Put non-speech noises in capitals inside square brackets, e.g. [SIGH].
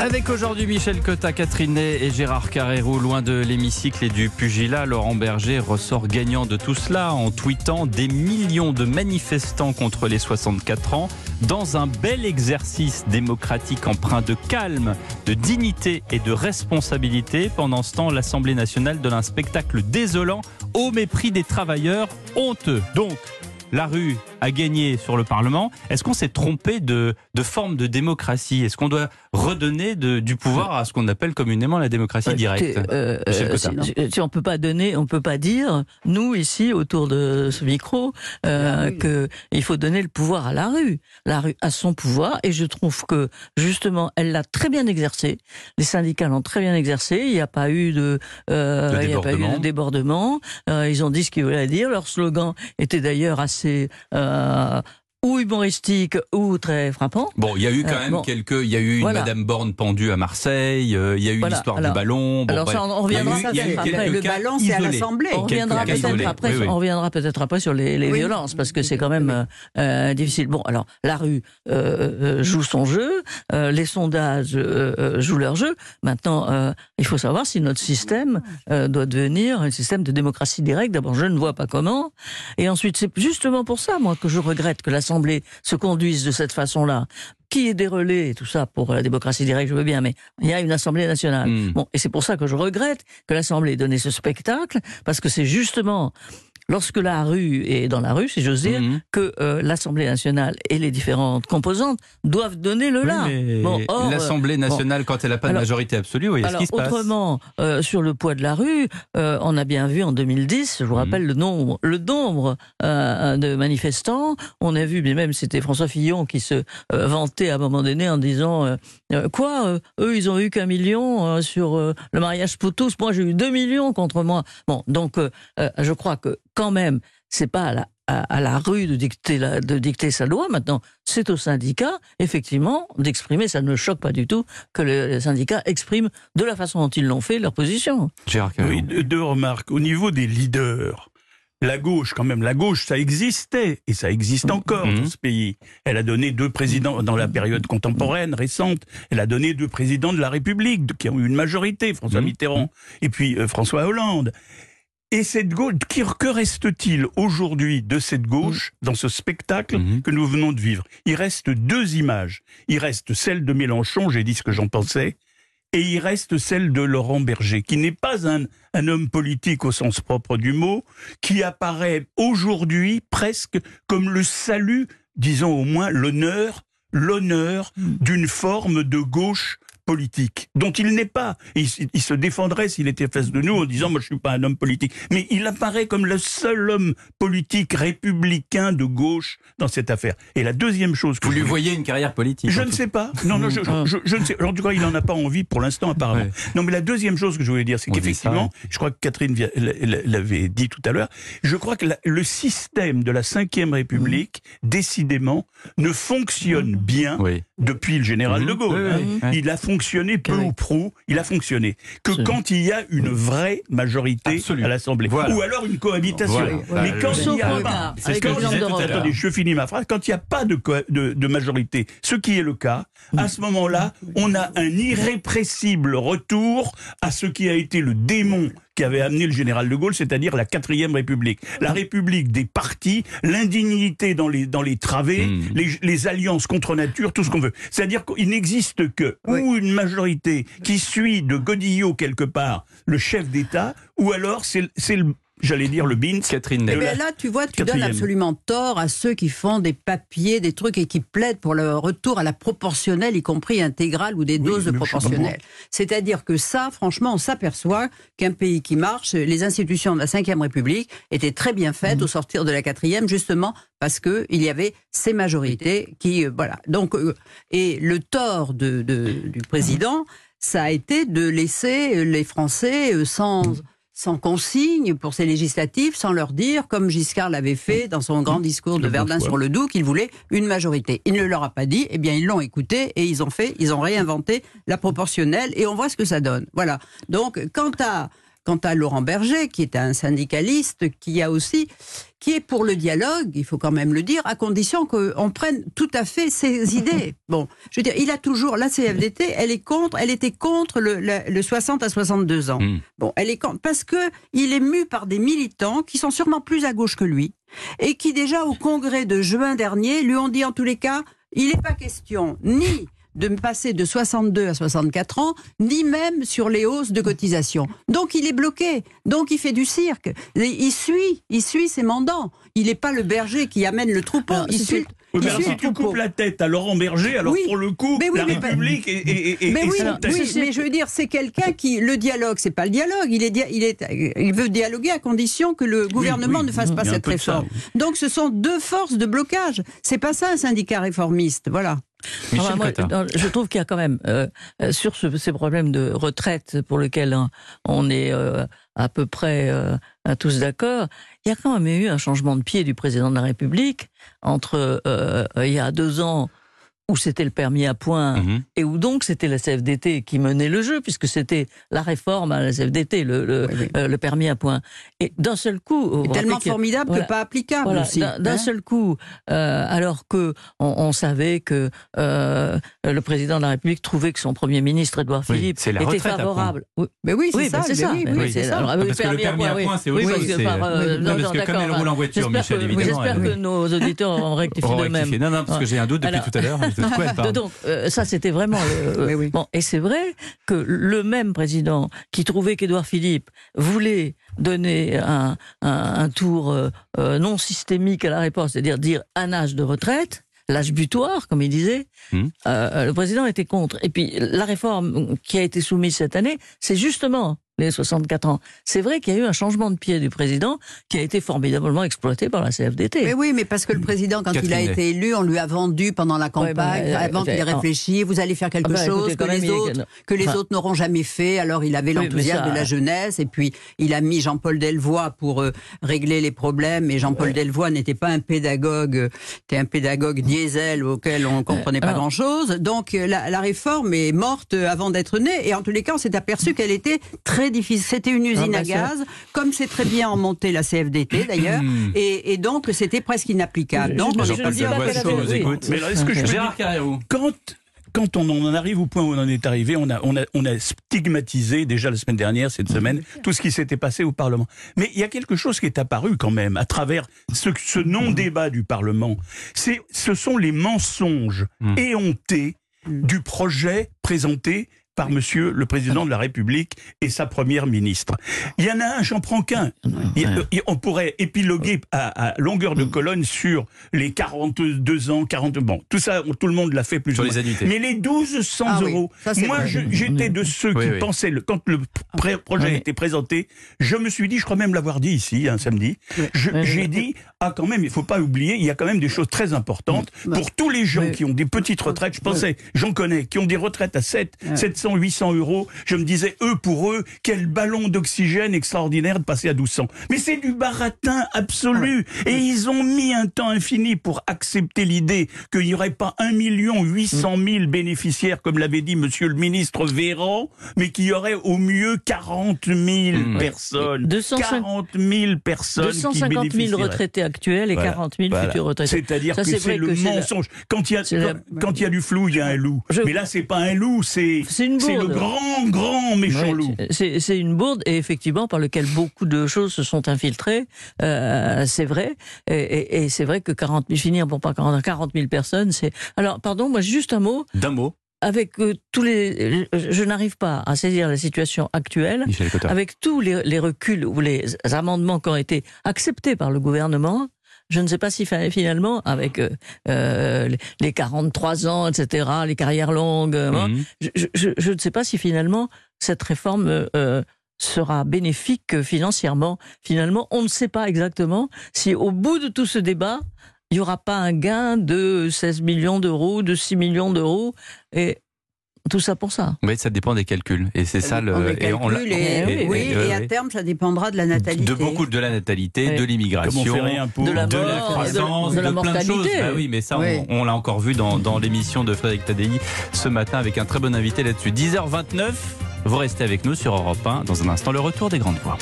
Avec aujourd'hui Michel Cotta, Catherine et Gérard Carrérou, loin de l'hémicycle et du pugilat, Laurent Berger ressort gagnant de tout cela en tweetant des millions de manifestants contre les 64 ans dans un bel exercice démocratique empreint de calme, de dignité et de responsabilité. Pendant ce temps, l'Assemblée nationale donne un spectacle désolant au mépris des travailleurs honteux. Donc, la rue a gagné sur le Parlement. Est-ce qu'on s'est trompé de, de, forme de démocratie? Est-ce qu'on doit redonner de, du pouvoir à ce qu'on appelle communément la démocratie directe? euh, euh, si, si, on peut pas donner, on peut pas dire nous ici autour de ce micro euh, ah que il faut donner le pouvoir à la rue. La rue a son pouvoir et je trouve que justement elle l'a très bien exercé. Les syndicats l'ont très bien exercé. Il n'y a pas eu de, euh, il y a pas eu de débordement. Euh, ils ont dit ce qu'ils voulaient dire. Leur slogan était d'ailleurs assez euh, 呃 ou humoristique ou très frappant. Bon, il y a eu quand euh, même bon. quelques. Il y a eu une voilà. Madame Borne pendue à Marseille. Euh, il y a eu voilà. l'histoire du ballon. Bon, alors bref. ça, on reviendra peut-être après. Le ballon, c'est à l'Assemblée. On reviendra peut-être après. Oui, oui. On reviendra peut-être après sur les, les oui. violences parce que c'est quand même euh, difficile. Bon, alors la rue euh, joue son jeu, euh, les sondages euh, jouent leur jeu. Maintenant, il faut savoir si notre système doit devenir un système de démocratie directe. D'abord, je ne vois pas comment. Et ensuite, c'est justement pour ça, moi, que je regrette que la l'Assemblée se conduisent de cette façon-là, qui est des relais tout ça pour la démocratie directe, je veux bien, mais il y a une Assemblée nationale. Mmh. Bon, et c'est pour ça que je regrette que l'Assemblée ait donné ce spectacle, parce que c'est justement lorsque la rue est dans la rue, si j'ose dire, mmh. que euh, l'Assemblée nationale et les différentes composantes doivent donner le là. Oui, bon, L'Assemblée nationale, bon, quand elle n'a pas de majorité absolue, oui, alors, ce qui se passe Autrement, euh, sur le poids de la rue, euh, on a bien vu en 2010, je vous mmh. rappelle le nombre, le nombre euh, de manifestants. On a vu, mais même c'était François Fillon qui se euh, vantait à un moment donné en disant quoi, eux ils ont eu qu'un million sur le mariage pour tous, moi j'ai eu deux millions contre moi. Bon, donc je crois que quand même, c'est pas à la, à, à la rue de dicter, la, de dicter sa loi. Maintenant, c'est au syndicat, effectivement, d'exprimer. Ça ne choque pas du tout que les syndicats expriment de la façon dont ils l'ont fait leur position. Oui, deux remarques. Au niveau des leaders, la gauche, quand même, la gauche, ça existait et ça existe encore mmh. dans ce pays. Elle a donné deux présidents dans la période contemporaine, récente. Elle a donné deux présidents de la République qui ont eu une majorité, François mmh. Mitterrand et puis euh, François Hollande. Et cette gauche, que reste-t-il aujourd'hui de cette gauche dans ce spectacle mmh. que nous venons de vivre? Il reste deux images. Il reste celle de Mélenchon, j'ai dit ce que j'en pensais, et il reste celle de Laurent Berger, qui n'est pas un, un, homme politique au sens propre du mot, qui apparaît aujourd'hui presque comme le salut, disons au moins l'honneur, l'honneur d'une forme de gauche politique, dont il n'est pas. Il, il, se défendrait s'il était face de nous en disant moi je suis pas un homme politique. Mais il apparaît comme le seul homme politique républicain de gauche dans cette affaire. Et la deuxième chose que vous lui voyez une carrière politique. Je ne sais pas. Non non je, je, je, je, ne sais. En tout cas il n'en a pas envie pour l'instant apparemment. Ouais. Non mais la deuxième chose que je voulais dire c'est qu'effectivement, je crois que Catherine l'avait dit tout à l'heure, je crois que la, le système de la Ve République mmh. décidément ne fonctionne bien oui. depuis le général mmh. de Gaulle. Oui, hein. Il a fonctionné fonctionné peu ou prou, il a fonctionné que Absolument. quand il y a une vraie majorité Absolument. à l'Assemblée, voilà. ou alors une cohabitation. Voilà. Mais quand il y a, c'est quand attendez, je finis ma phrase, quand il n'y a pas de, de, de, majorité, ce qui est le cas, à ce moment-là, on a un irrépressible retour à ce qui a été le démon qui avait amené le général de Gaulle, c'est-à-dire la quatrième République. La République des partis, l'indignité dans les, dans les travées, mmh. les, les, alliances contre nature, tout ce qu'on veut. C'est-à-dire qu'il n'existe que oui. ou une majorité qui suit de Godillot quelque part le chef d'État, ou alors c'est le j'allais dire le BINS. Catherine Mais eh là, tu vois, tu Quatrième. donnes absolument tort à ceux qui font des papiers, des trucs et qui plaident pour le retour à la proportionnelle, y compris intégrale ou des oui, doses de proportionnelle. C'est-à-dire que ça, franchement, on s'aperçoit qu'un pays qui marche, les institutions de la Ve République étaient très bien faites mmh. au sortir de la quatrième, justement parce que il y avait ces majorités qui, euh, voilà. Donc, euh, et le tort de, de, du président, ça a été de laisser les Français euh, sans sans consigne pour ces législatives, sans leur dire, comme Giscard l'avait fait dans son grand discours de Verdun sur le Doubs, qu'il voulait une majorité. Il ne leur a pas dit, eh bien ils l'ont écouté et ils ont fait, ils ont réinventé la proportionnelle et on voit ce que ça donne. Voilà. Donc quant à quant à Laurent Berger, qui est un syndicaliste, qui a aussi qui est pour le dialogue, il faut quand même le dire, à condition qu'on prenne tout à fait ses [LAUGHS] idées. Bon, je veux dire, il a toujours, la CFDT, elle est contre, elle était contre le, le, 60 à 62 ans. Hmm. Bon, elle est contre, parce que il est mu par des militants qui sont sûrement plus à gauche que lui, et qui déjà au congrès de juin dernier lui ont dit en tous les cas, il n'est pas question ni de passer de 62 à 64 ans, ni même sur les hausses de cotisation. Donc il est bloqué, donc il fait du cirque. Il suit, il suit ses mandants. Il n'est pas le berger qui amène le troupeau. il suit. si tu coupes la tête à Laurent Berger, alors pour le coup, la République est, mais oui, mais je veux dire, c'est quelqu'un qui le dialogue, c'est pas le dialogue. Il est, il est, il veut dialoguer à condition que le gouvernement ne fasse pas cette réforme. Donc, ce sont deux forces de blocage. C'est pas ça un syndicat réformiste. Voilà je trouve qu'il y a quand même, euh, euh, sur ces problèmes de retraite pour lesquels hein, on est euh, à peu près tous d'accord, il y a quand même eu un changement de pied du président de la République entre il y a deux ans où c'était le permis à points mhm. et où donc c'était la CFDT qui menait le jeu, puisque c'était la réforme à la CFDT, le, le, euh, le permis à points. Et d'un seul coup... tellement formidable que pas applicable aussi. D'un hein. seul coup, euh, alors que on, savait que euh, le président de la République trouvait que son Premier ministre, Édouard Philippe, était favorable. Mais oui, c'est ça. c'est ça. parce que le permis à points, c'est autre chose. Parce que comme elle roule en voiture, Michel, évidemment... J'espère que nos auditeurs ont rectifié de même. Non, non, parce que j'ai un doute depuis tout à l'heure. [LAUGHS] [LAUGHS] Donc, euh, ça, c'était vraiment. Bon, et c'est vrai que le même président qui trouvait qu'Édouard Philippe voulait donner un, un, tour euh, euh, non systémique à la réponse, c'est-à-dire dire un âge de retraite, l'âge butoir, comme il disait, hmm. le président était contre. Et puis la réforme qui a été soumise cette année, c'est justement les 64 ans. C'est vrai qu'il y a eu un changement de pied du président qui a été formidablement exploité par la CFDT. Mais oui, mais parce que le président, quand il a été élu, on lui a vendu pendant la campagne, avant qu'il ait réfléchi, vous allez faire quelque ah bah, chose que, les autres, que les autres n'auront jamais fait. Alors il avait l'enthousiasme de la jeunesse et puis il a mis Jean-Paul Delvoye pour euh, régler les problèmes. Et Jean-Paul Delvoye n'était pas un pédagogue, était un pédagogue diesel auquel on ne comprenait pas grand-chose. Donc la, la réforme est morte avant d'être née. Et en tous les cas, on s'est aperçu qu'elle était très difficile. C'était une usine ah, bah, à gaz, comme c'est très bien en montée la CFDT [COUGHS] d'ailleurs, hmm. et, donc c'était presque inapplicable. Donc, je, je, dis pas Mais est-ce que je Gérard quand quand on en arrive au point où on en est arrivé, on a, on a, on a stigmatisé déjà la semaine dernière, cette semaine, tout ce qui s'était passé au Parlement. Mais il y a quelque chose qui est apparu quand même à travers ce, ce non-débat du Parlement. Ce sont les mensonges hmm. éhontés du projet présenté par Monsieur le Président de la République et sa Première ministre. Il y en a un, j'en prends qu'un. On pourrait épiloguer à, longueur de colonne sur les 42 ans, 40... Bon, tout ça, tout le monde l'a fait plus ou moins. Mais les 1200 ah euros, moi j'étais de ceux qui pensaient, le, quand le projet a été présenté, je me suis dit, je crois même l'avoir dit ici, un samedi, j'ai dit, ah quand même, il faut pas oublier, il y a quand même des choses très importantes pour tous les gens qui ont des petites retraites, je pensais, j'en connais, qui ont des retraites à 7, 700 800 euros, je me disais, eux, pour eux, quel ballon d'oxygène extraordinaire de passer à 1200. Mais c'est du baratin absolu. Et ils ont mis un temps infini pour accepter l'idée qu'il n'y aurait pas 1 800 000 bénéficiaires, comme l'avait dit monsieur le ministre Véran, mais qu'il y aurait au mieux 40 000 mmh. personnes. 250, 40 000 personnes 250 000 retraités actuels et 40 000 futurs retraités. C'est-à-dire que c'est le mensonge. Quand il, y a, quand, il y a du flou, il y a un loup. Mais là, c'est pas un loup, c'est c'est le grand, grand méchant loup. C'est une bourde, et effectivement, par lequel beaucoup de choses se sont infiltrées. Euh, c'est vrai. Et, et, c'est vrai que 40 000, finir pour pas 40, 40 000 personnes, c'est. Alors, pardon, moi, juste un mot. D'un mot avec euh, tous les, je n'arrive pas à saisir la situation actuelle, avec tous les, les, reculs ou les amendements qui ont été acceptés par le gouvernement, je ne sais pas si finalement, avec euh, euh les 43 ans, etc., les carrières longues, euh, mhm. je, je, je, ne sais pas si finalement cette réforme euh, sera bénéfique financièrement. Finalement, on ne sait pas exactement si au bout de tout ce débat, il n'y aura pas un gain de 16 millions d'euros, de 6 millions d'euros. Et tout ça pour ça. Oui, ça dépend des calculs. Et c'est ça le. et, on, et, oui, et, à terme, ça dépendra de la natalité. De beaucoup de la natalité, de l'immigration, de, la, de la croissance, de, plein de choses. Bah oui, mais ça, on, l'a encore vu dans, dans l'émission de Frédéric Tadei ce matin avec un très bon invité là-dessus. 10h29. Vous restez avec nous sur Europe 1. Dans un instant, le retour des grandes voix.